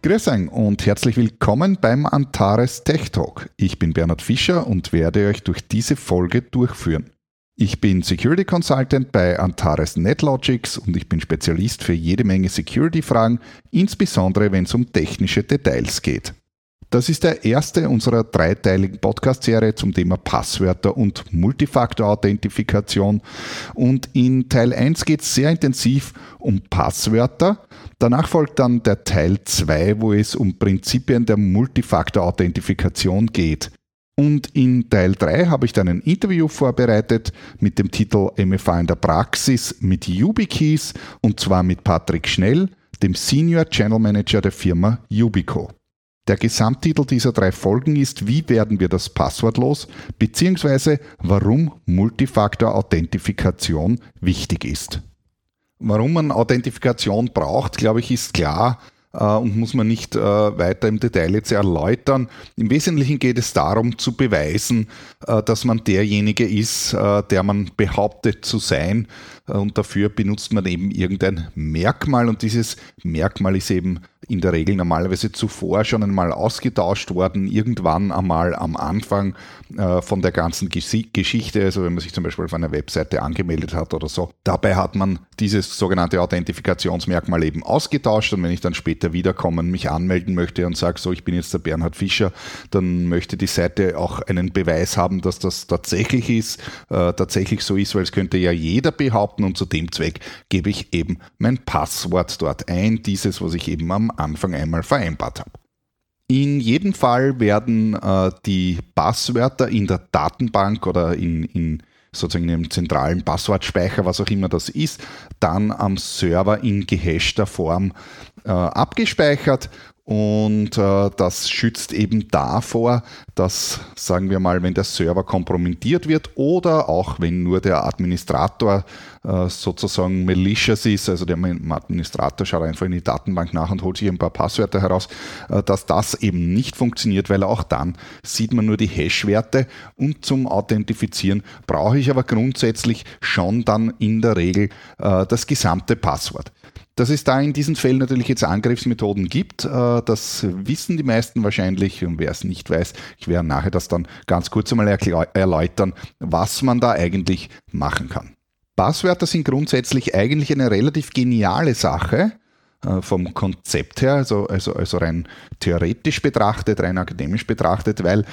Grüß euch und herzlich willkommen beim Antares Tech Talk. Ich bin Bernhard Fischer und werde euch durch diese Folge durchführen. Ich bin Security Consultant bei Antares NetLogics und ich bin Spezialist für jede Menge Security-Fragen, insbesondere wenn es um technische Details geht. Das ist der erste unserer dreiteiligen Podcast-Serie zum Thema Passwörter und Multifaktor-Authentifikation. Und in Teil 1 geht es sehr intensiv um Passwörter. Danach folgt dann der Teil 2, wo es um Prinzipien der Multifaktor-Authentifikation geht. Und in Teil 3 habe ich dann ein Interview vorbereitet mit dem Titel MFA in der Praxis mit YubiKeys und zwar mit Patrick Schnell, dem Senior Channel Manager der Firma Yubico. Der Gesamttitel dieser drei Folgen ist Wie werden wir das Passwort los? beziehungsweise warum Multifaktor-Authentifikation wichtig ist. Warum man Authentifikation braucht, glaube ich, ist klar und muss man nicht äh, weiter im Detail jetzt erläutern. Im Wesentlichen geht es darum zu beweisen, äh, dass man derjenige ist, der man behauptet zu sein und dafür benutzt man eben irgendein Merkmal und dieses Merkmal ist eben in der Regel normalerweise zuvor schon einmal ausgetauscht worden, irgendwann einmal am Anfang äh, von der ganzen Geschichte, also wenn man sich zum Beispiel auf einer Webseite angemeldet hat oder so. Dabei hat man dieses sogenannte Authentifikationsmerkmal eben ausgetauscht und wenn ich dann später wiederkommen, mich anmelden möchte und sage, so, ich bin jetzt der Bernhard Fischer, dann möchte die Seite auch einen Beweis haben, dass das tatsächlich ist, äh, tatsächlich so ist, weil es könnte ja jeder behaupten und zu dem Zweck gebe ich eben mein Passwort dort ein, dieses, was ich eben am Anfang einmal vereinbart habe. In jedem Fall werden äh, die Passwörter in der Datenbank oder in, in sozusagen einem zentralen Passwortspeicher, was auch immer das ist, dann am Server in gehashter Form äh, abgespeichert und äh, das schützt eben davor, dass, sagen wir mal, wenn der Server kompromittiert wird oder auch wenn nur der Administrator äh, sozusagen malicious ist, also der Administrator schaut einfach in die Datenbank nach und holt sich ein paar Passwörter heraus, äh, dass das eben nicht funktioniert, weil auch dann sieht man nur die Hash-Werte und zum Authentifizieren brauche ich aber grundsätzlich schon dann in der Regel äh, das gesamte Passwort. Dass es da in diesen Fällen natürlich jetzt Angriffsmethoden gibt, äh, das wissen die meisten wahrscheinlich. Und wer es nicht weiß, ich werde nachher das dann ganz kurz einmal erläutern, was man da eigentlich machen kann. Passwörter sind grundsätzlich eigentlich eine relativ geniale Sache äh, vom Konzept her, also, also, also rein theoretisch betrachtet, rein akademisch betrachtet, weil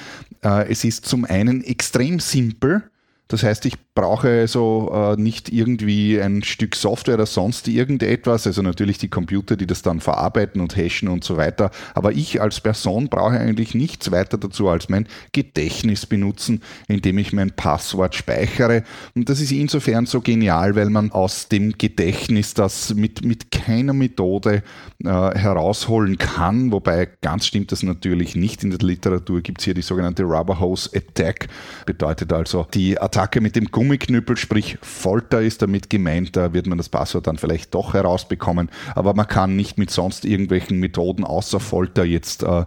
äh, es ist zum einen extrem simpel, das heißt, ich brauche so äh, nicht irgendwie ein Stück Software oder sonst irgendetwas, also natürlich die Computer, die das dann verarbeiten und hashen und so weiter. Aber ich als Person brauche eigentlich nichts weiter dazu als mein Gedächtnis benutzen, indem ich mein Passwort speichere. Und das ist insofern so genial, weil man aus dem Gedächtnis das mit, mit keiner Methode äh, herausholen kann. Wobei ganz stimmt das natürlich nicht. In der Literatur gibt es hier die sogenannte Rubber Hose Attack. Bedeutet also die Attacke Attacke mit dem Gummiknüppel, sprich Folter ist damit gemeint, da wird man das Passwort dann vielleicht doch herausbekommen, aber man kann nicht mit sonst irgendwelchen Methoden außer Folter jetzt äh,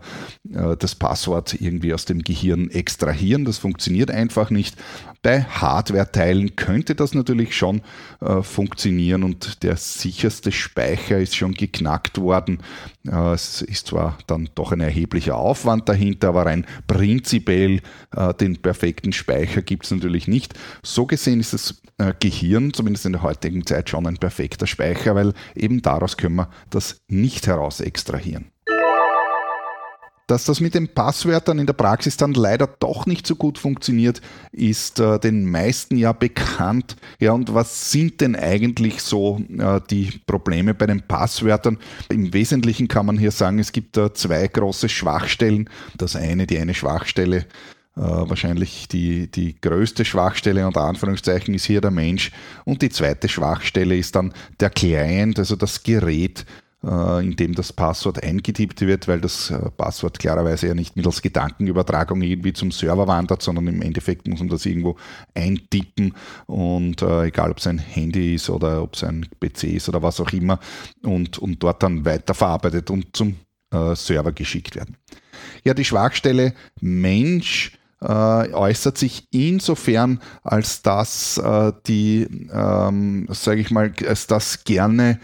äh, das Passwort irgendwie aus dem Gehirn extrahieren. Das funktioniert einfach nicht. Bei Hardware-Teilen könnte das natürlich schon äh, funktionieren und der sicherste Speicher ist schon geknackt worden. Äh, es ist zwar dann doch ein erheblicher Aufwand dahinter, aber rein prinzipiell äh, den perfekten Speicher gibt es natürlich nicht. So gesehen ist das äh, Gehirn, zumindest in der heutigen Zeit, schon ein perfekter Speicher, weil eben daraus können wir das nicht heraus extrahieren. Dass das mit den Passwörtern in der Praxis dann leider doch nicht so gut funktioniert, ist äh, den meisten ja bekannt. Ja, und was sind denn eigentlich so äh, die Probleme bei den Passwörtern? Im Wesentlichen kann man hier sagen, es gibt äh, zwei große Schwachstellen. Das eine, die eine Schwachstelle, äh, wahrscheinlich die, die größte Schwachstelle unter Anführungszeichen ist hier der Mensch und die zweite Schwachstelle ist dann der Client, also das Gerät, äh, in dem das Passwort eingetippt wird, weil das äh, Passwort klarerweise ja nicht mittels Gedankenübertragung irgendwie zum Server wandert, sondern im Endeffekt muss man das irgendwo eintippen und äh, egal ob es ein Handy ist oder ob es ein PC ist oder was auch immer und, und dort dann weiterverarbeitet und zum äh, Server geschickt werden. Ja, die Schwachstelle Mensch äh, äußert sich insofern, als dass äh, die, ähm, sage ich mal, als das gerne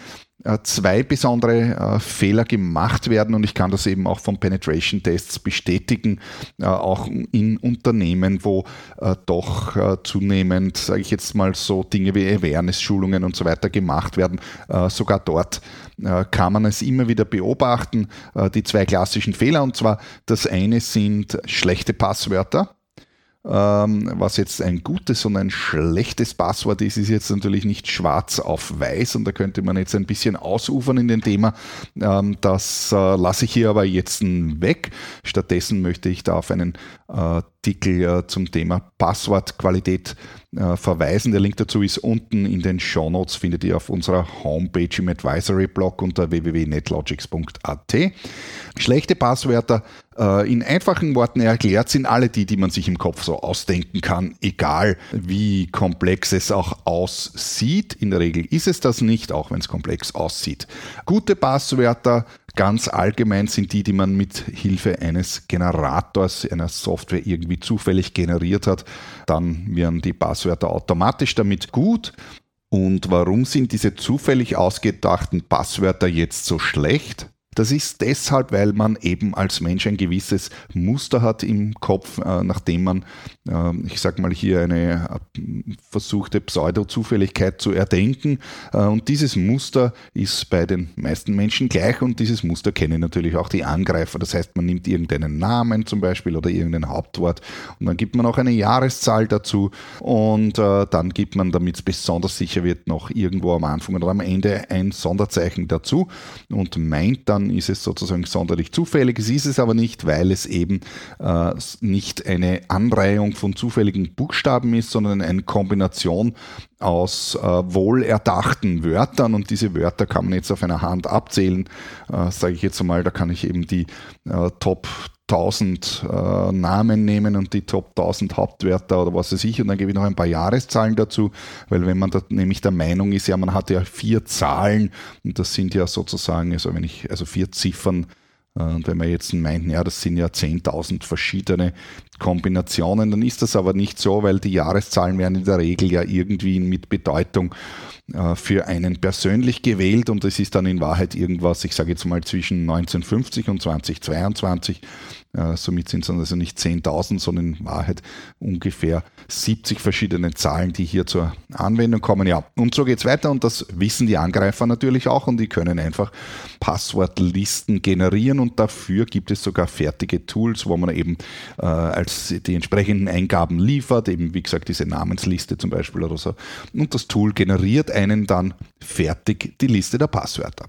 zwei besondere äh, Fehler gemacht werden und ich kann das eben auch von Penetration Tests bestätigen, äh, auch in Unternehmen, wo doch zunehmend, sage ich jetzt mal so, Dinge wie Awareness-Schulungen und so weiter gemacht werden. Sogar dort kann man es immer wieder beobachten, die zwei klassischen Fehler und zwar das eine sind schlechte Passwörter was jetzt ein gutes und ein schlechtes Passwort ist, ist jetzt natürlich nicht schwarz auf weiß und da könnte man jetzt ein bisschen ausufern in dem Thema. Ähm, das äh, lasse ich hier aber jetzt weg. Stattdessen möchte ich da auf einen Artikel äh, zum Thema Passwortqualität äh, verweisen. Der Link dazu ist unten in den Show Notes, findet ihr auf unserer Homepage im Advisory Blog unter www.netlogics.at. Schlechte Passwörter äh, in einfachen Worten erklärt sind alle die, die man sich im Kopf so ausdenken kann, egal wie komplex es auch aussieht. In der Regel ist es das nicht, auch wenn es komplex aussieht. Gute Passwörter Ganz allgemein sind die, die man mit Hilfe eines Generators, einer Software irgendwie zufällig generiert hat. Dann werden die Passwörter automatisch damit gut. Und warum sind diese zufällig ausgedachten Passwörter jetzt so schlecht? Das ist deshalb, weil man eben als Mensch ein gewisses Muster hat im Kopf, äh, nachdem man, äh, ich sag mal hier eine äh, versuchte Pseudo-Zufälligkeit zu erdenken. Und dieses Muster ist bei den meisten Menschen gleich und dieses Muster kennen natürlich auch die Angreifer. Das heißt, man nimmt irgendeinen Namen zum Beispiel oder irgendein Hauptwort und dann gibt man auch eine Jahreszahl dazu und dann gibt man, damit es besonders sicher wird, noch irgendwo am Anfang oder am Ende ein Sonderzeichen dazu und meint dann, dann ist es sozusagen sonderlich zufällig. Es ist es aber nicht, weil es eben äh, nicht eine Anreihung von zufälligen Buchstaben ist, sondern eine Kombination aus äh, wohlerdachten Wörtern und diese Wörter kann man jetzt auf einer Hand abzählen. Äh, Sage ich jetzt einmal, da kann ich eben die äh, Top 1000 äh, Namen nehmen und die Top 1000 Hauptwörter oder was weiß ich. Und dann gebe ich noch ein paar Jahreszahlen dazu, weil wenn man da nämlich der Meinung ist, ja, man hat ja vier Zahlen und das sind ja sozusagen, also wenn ich, also vier Ziffern äh, und wenn man jetzt meint, ja, das sind ja 10.000 verschiedene Kombinationen, dann ist das aber nicht so, weil die Jahreszahlen werden in der Regel ja irgendwie mit Bedeutung äh, für einen persönlich gewählt und es ist dann in Wahrheit irgendwas, ich sage jetzt mal zwischen 1950 und 2022 äh, somit sind es also nicht 10.000, sondern in Wahrheit ungefähr 70 verschiedene Zahlen, die hier zur Anwendung kommen. Ja, und so geht es weiter und das wissen die Angreifer natürlich auch und die können einfach Passwortlisten generieren und dafür gibt es sogar fertige Tools, wo man eben äh, als die entsprechenden Eingaben liefert, eben wie gesagt diese Namensliste zum Beispiel oder so. Und das Tool generiert einen dann fertig die Liste der Passwörter.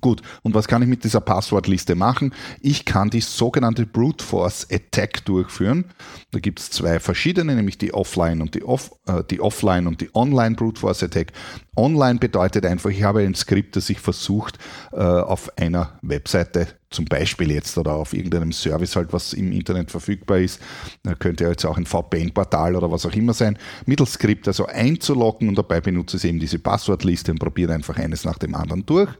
Gut, und was kann ich mit dieser Passwortliste machen? Ich kann die sogenannte Brute Force Attack durchführen. Da gibt es zwei verschiedene, nämlich die Offline und die, Off, äh, die Offline und die Online Brute Force Attack. Online bedeutet einfach, ich habe ein Skript, das ich versucht äh, auf einer Webseite zum Beispiel jetzt oder auf irgendeinem Service halt, was im Internet verfügbar ist, könnte ja jetzt auch ein VPN-Portal oder was auch immer sein, mittels Skript also einzuloggen und dabei benutze ich eben diese Passwortliste und probiere einfach eines nach dem anderen durch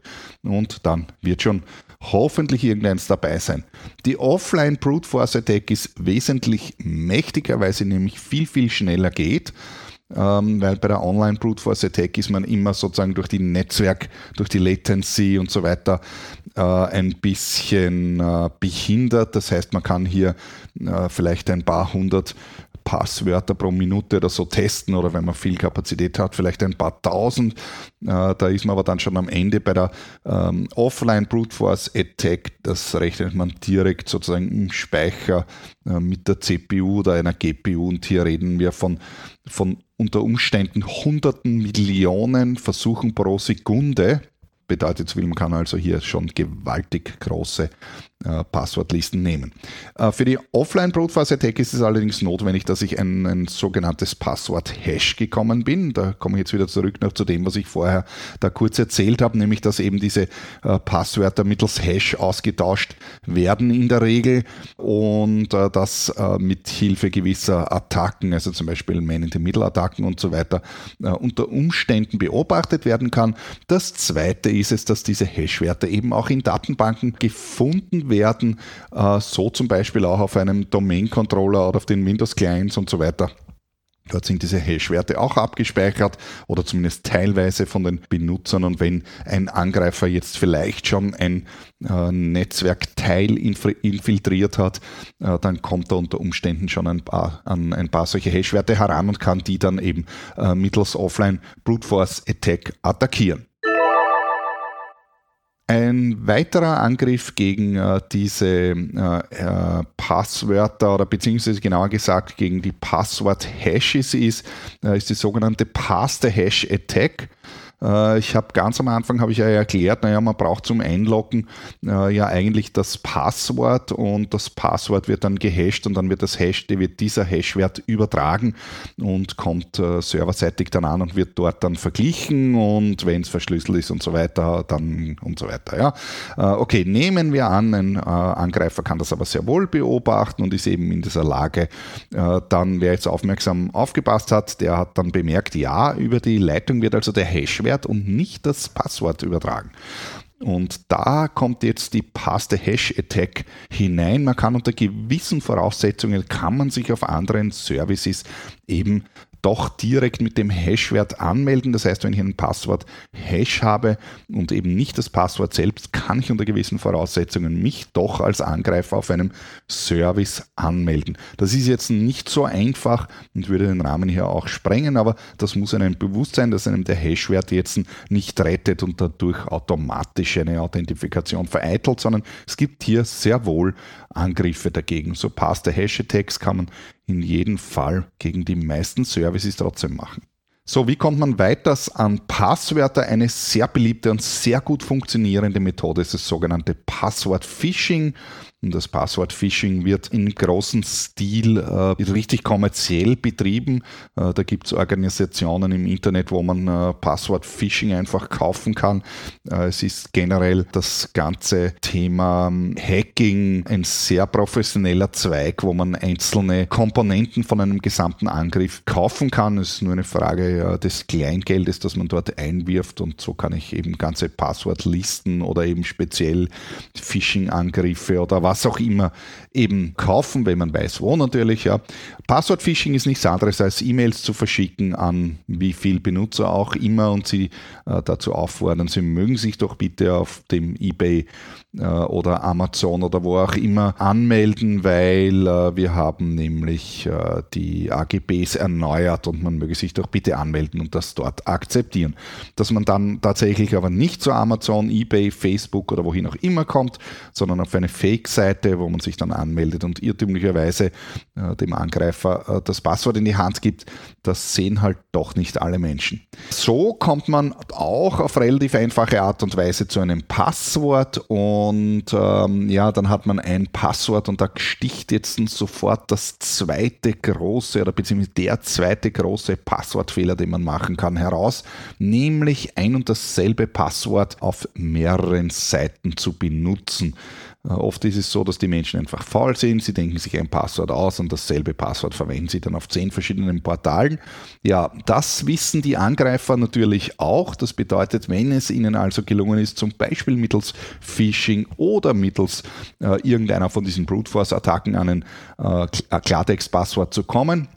und dann wird schon hoffentlich irgendeins dabei sein. Die Offline Brute Force Attack ist wesentlich mächtiger, weil sie nämlich viel, viel schneller geht ähm, weil bei der Online Brute Force Attack ist man immer sozusagen durch die Netzwerk, durch die Latency und so weiter äh, ein bisschen äh, behindert. Das heißt, man kann hier äh, vielleicht ein paar hundert Passwörter pro Minute oder so testen oder wenn man viel Kapazität hat, vielleicht ein paar tausend. Äh, da ist man aber dann schon am Ende bei der ähm, Offline Brute Force Attack. Das rechnet man direkt sozusagen im Speicher äh, mit der CPU oder einer GPU und hier reden wir von, von unter Umständen hunderten Millionen Versuchen pro Sekunde bedeutet, man kann also hier schon gewaltig große Passwortlisten nehmen. Äh, für die Offline Brute Force Attack ist es allerdings notwendig, dass ich ein, ein sogenanntes Passwort-Hash gekommen bin. Da komme ich jetzt wieder zurück noch zu dem, was ich vorher da kurz erzählt habe, nämlich dass eben diese äh, Passwörter mittels Hash ausgetauscht werden in der Regel und äh, das äh, mit Hilfe gewisser Attacken, also zum Beispiel Man-in-the-Middle-Attacken und so weiter, äh, unter Umständen beobachtet werden kann. Das zweite ist es, dass diese Hash-Werte eben auch in Datenbanken gefunden werden, äh, so zum Beispiel auch auf einem Domain-Controller oder auf den Windows-Clients und so weiter. Dort sind diese Hash-Werte auch abgespeichert oder zumindest teilweise von den Benutzern. Und wenn ein Angreifer jetzt vielleicht schon ein äh, Netzwerkteil infiltriert hat, äh, dann kommt er unter Umständen schon ein paar, an ein paar solche Hash-Werte heran und kann die dann eben äh, mittels Offline Brute Force Attack attackieren. Ein weiterer Angriff gegen äh, diese äh, äh, Passwörter oder beziehungsweise genauer gesagt gegen die Passwort-Hashes ist, äh, ist die sogenannte Pass-the-Hash-Attack. Ich habe ganz am Anfang habe ich ja erklärt, naja, man braucht zum Einloggen äh, ja eigentlich das Passwort und das Passwort wird dann gehasht und dann wird das Hash, wird dieser Hashwert übertragen und kommt äh, serverseitig dann an und wird dort dann verglichen und wenn es verschlüsselt ist und so weiter, dann und so weiter. Ja. Okay, nehmen wir an, ein Angreifer kann das aber sehr wohl beobachten und ist eben in dieser Lage, dann wer jetzt aufmerksam aufgepasst hat, der hat dann bemerkt, ja, über die Leitung wird also der Hashwert Hashwert und nicht das Passwort übertragen. Und da kommt jetzt die Paste Hash Attack hinein. Man kann unter gewissen Voraussetzungen, kann man sich auf anderen Services eben doch direkt mit dem Hashwert anmelden. Das heißt, wenn ich ein Passwort Hash habe und eben nicht das Passwort selbst, kann ich unter gewissen Voraussetzungen mich doch als Angreifer auf einem Service anmelden. Das ist jetzt nicht so einfach und würde den Rahmen hier auch sprengen, aber das muss einem bewusst sein, dass einem der Hashwert jetzt nicht rettet und dadurch automatisch eine Authentifikation vereitelt, sondern es gibt hier sehr wohl Angriffe dagegen. So passt der Hash-Attacks kann man in jedem Fall gegen die meisten Services trotzdem machen. So, wie kommt man weiters an Passwörter? Eine sehr beliebte und sehr gut funktionierende Methode ist das sogenannte Passwort-Phishing. Und das Passwort-Phishing wird in großem Stil äh, richtig kommerziell betrieben. Äh, da gibt es Organisationen im Internet, wo man äh, Passwort-Phishing einfach kaufen kann. Äh, es ist generell das ganze Thema ähm, Hacking ein sehr professioneller Zweig, wo man einzelne Komponenten von einem gesamten Angriff kaufen kann. Es ist nur eine Frage des Kleingeldes, das man dort einwirft und so kann ich eben ganze Passwortlisten oder eben speziell Phishing-Angriffe oder was was auch immer eben kaufen, wenn man weiß, wo natürlich. Ja. Passwort-Phishing ist nichts anderes als E-Mails zu verschicken an wie viel Benutzer auch immer und sie äh, dazu auffordern, sie mögen sich doch bitte auf dem eBay oder Amazon oder wo auch immer anmelden, weil äh, wir haben nämlich äh, die AGBs erneuert und man möge sich doch bitte anmelden und das dort akzeptieren. Dass man dann tatsächlich aber nicht zu Amazon, eBay, Facebook oder wohin auch immer kommt, sondern auf eine Fake-Seite, wo man sich dann anmeldet und irrtümlicherweise dem Angreifer das Passwort in die Hand gibt, das sehen halt doch nicht alle Menschen. So kommt man auch auf relativ einfache Art und Weise zu einem Passwort und und ähm, ja, dann hat man ein Passwort und da sticht jetzt sofort das zweite große oder beziehungsweise der zweite große Passwortfehler, den man machen kann, heraus, nämlich ein und dasselbe Passwort auf mehreren Seiten zu benutzen. Äh, oft ist es so, dass die Menschen einfach faul sind, sie denken sich ein Passwort aus und dasselbe Passwort verwenden sie dann auf zehn verschiedenen Portalen. Ja, das wissen die Angreifer natürlich auch. Das bedeutet, wenn es ihnen also gelungen ist, zum Beispiel mittels Phishing oder mittels äh, irgendeiner von diesen Brute Force Attacken an ein äh, Klartext-Passwort zu kommen,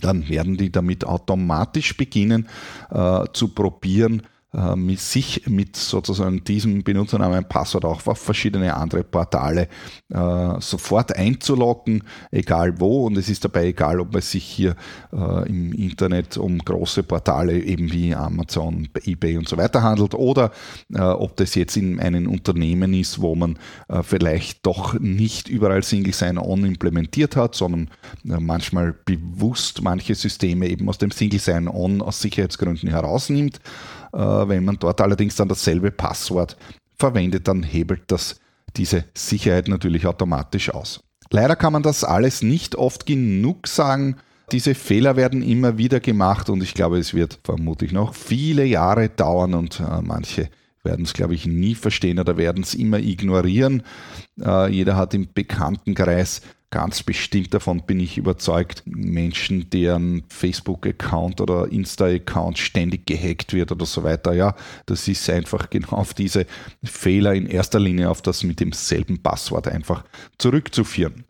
dann werden die damit automatisch beginnen äh, zu probieren, äh, sich mit sozusagen diesem Benutzernamen und Passwort auch auf verschiedene andere Portale äh, sofort einzuloggen, egal wo. Und es ist dabei egal, ob es sich hier äh, im Internet um große Portale eben wie Amazon, eBay und so weiter handelt oder ob das jetzt in einem Unternehmen ist, wo man vielleicht doch nicht überall Single Sign-On implementiert hat, sondern manchmal bewusst manche Systeme eben aus dem Single Sign-On aus Sicherheitsgründen herausnimmt. Äh, wenn man dort allerdings dann dasselbe Passwort verwendet, dann hebelt das diese Sicherheit natürlich automatisch aus. Leider kann man das alles nicht oft genug sagen. Diese Fehler werden immer wieder gemacht und ich glaube, es wird vermutlich noch viele Jahre dauern und äh, manche werden es, glaube ich, nie verstehen oder werden es immer ignorieren. Äh, jeder hat im Bekanntenkreis ganz bestimmt davon bin ich überzeugt, Menschen, deren Facebook-Account oder Insta-Account ständig gehackt wird oder so weiter, ja, das ist einfach genau auf diese Fehler in erster Linie auf das mit demselben Passwort einfach zurückzuführen.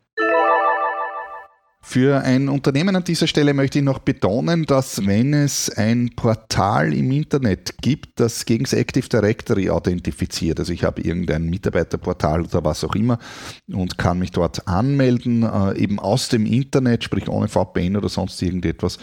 Für ein Unternehmen an dieser Stelle möchte ich noch betonen, dass wenn es ein Portal im Internet gibt, das gegen das Active Directory authentifiziert, also ich habe irgendein Mitarbeiterportal oder was auch immer und kann mich dort anmelden, äh, eben aus dem Internet, sprich ohne VPN oder sonst irgendetwas,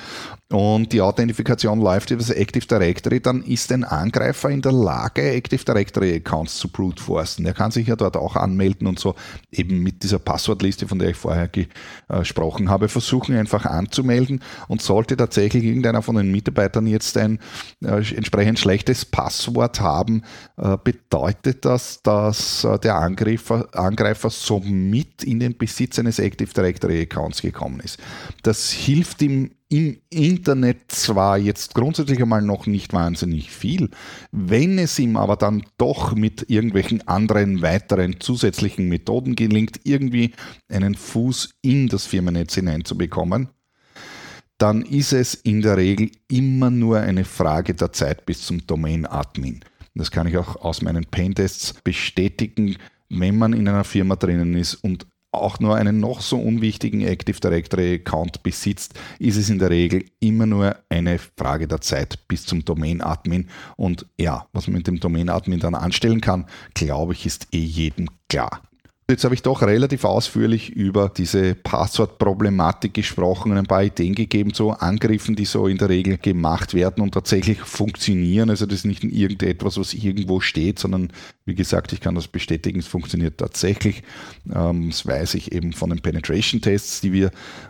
und die Authentifikation läuft über das Active Directory, dann ist ein Angreifer in der Lage, Active Directory Accounts zu brute forcen. Er kann sich ja dort auch anmelden und so eben mit dieser Passwortliste, von der ich vorher gesprochen habe, versuchen einfach anzumelden und sollte tatsächlich irgendeiner von den Mitarbeitern jetzt ein äh, entsprechend schlechtes Passwort haben, äh, bedeutet das, dass äh, der Angreifer, Angreifer somit in den Besitz eines Active Directory Accounts gekommen ist. Das hilft ihm im Internet zwar jetzt grundsätzlich einmal noch nicht wahnsinnig viel, wenn es ihm aber dann doch mit irgendwelchen anderen weiteren zusätzlichen Methoden gelingt, irgendwie einen Fuß in das Firmennetz hineinzubekommen, dann ist es in der Regel immer nur eine Frage der Zeit bis zum Domain-Admin. Das kann ich auch aus meinen Paintests bestätigen, wenn man in einer Firma drinnen ist und auch nur einen noch so unwichtigen Active Directory Account besitzt, ist es in der Regel immer nur eine Frage der Zeit bis zum Domain Admin. Und ja, was man mit dem Domain Admin dann anstellen kann, glaube ich, ist eh jedem klar. Jetzt habe ich doch relativ ausführlich über diese Passwortproblematik gesprochen und ein paar Ideen gegeben zu Angriffen, die so in der Regel gemacht werden und tatsächlich funktionieren. Also das ist nicht irgendetwas, was irgendwo steht, sondern wie gesagt, ich kann das bestätigen, es funktioniert tatsächlich. Ähm, das weiß ich eben von den Penetration-Tests, die wir,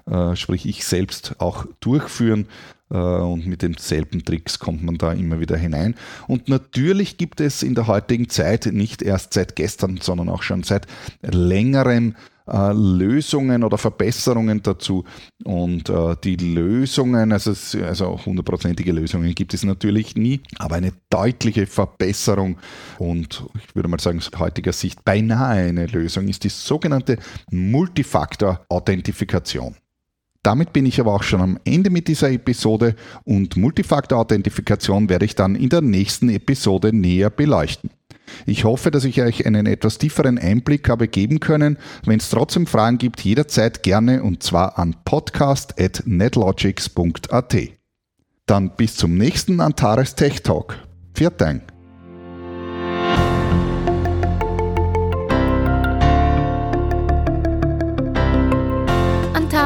äh, sprich ich selbst auch durchführen. Äh, und mit denselben Tricks kommt man da immer wieder hinein. Und natürlich gibt es in der heutigen Zeit, nicht erst seit gestern, sondern auch schon seit längerem, äh, Lösungen oder Verbesserungen dazu. Und äh, die Lösungen, also, also hundertprozentige Lösungen gibt es natürlich nie, aber eine deutliche Verbesserung und ich würde mal sagen, aus heutiger Sicht beinahe eine Lösung ist die sogenannte Multifaktor-Authentifikation. Damit bin ich aber auch schon am Ende mit dieser Episode und Multifaktor-Authentifikation werde ich dann in der nächsten Episode näher beleuchten. Ich hoffe, dass ich euch einen etwas tieferen Einblick habe geben können. Wenn es trotzdem Fragen gibt, jederzeit gerne und zwar an podcast.netlogics.at. Dann bis zum nächsten Antares Tech Talk. Viert.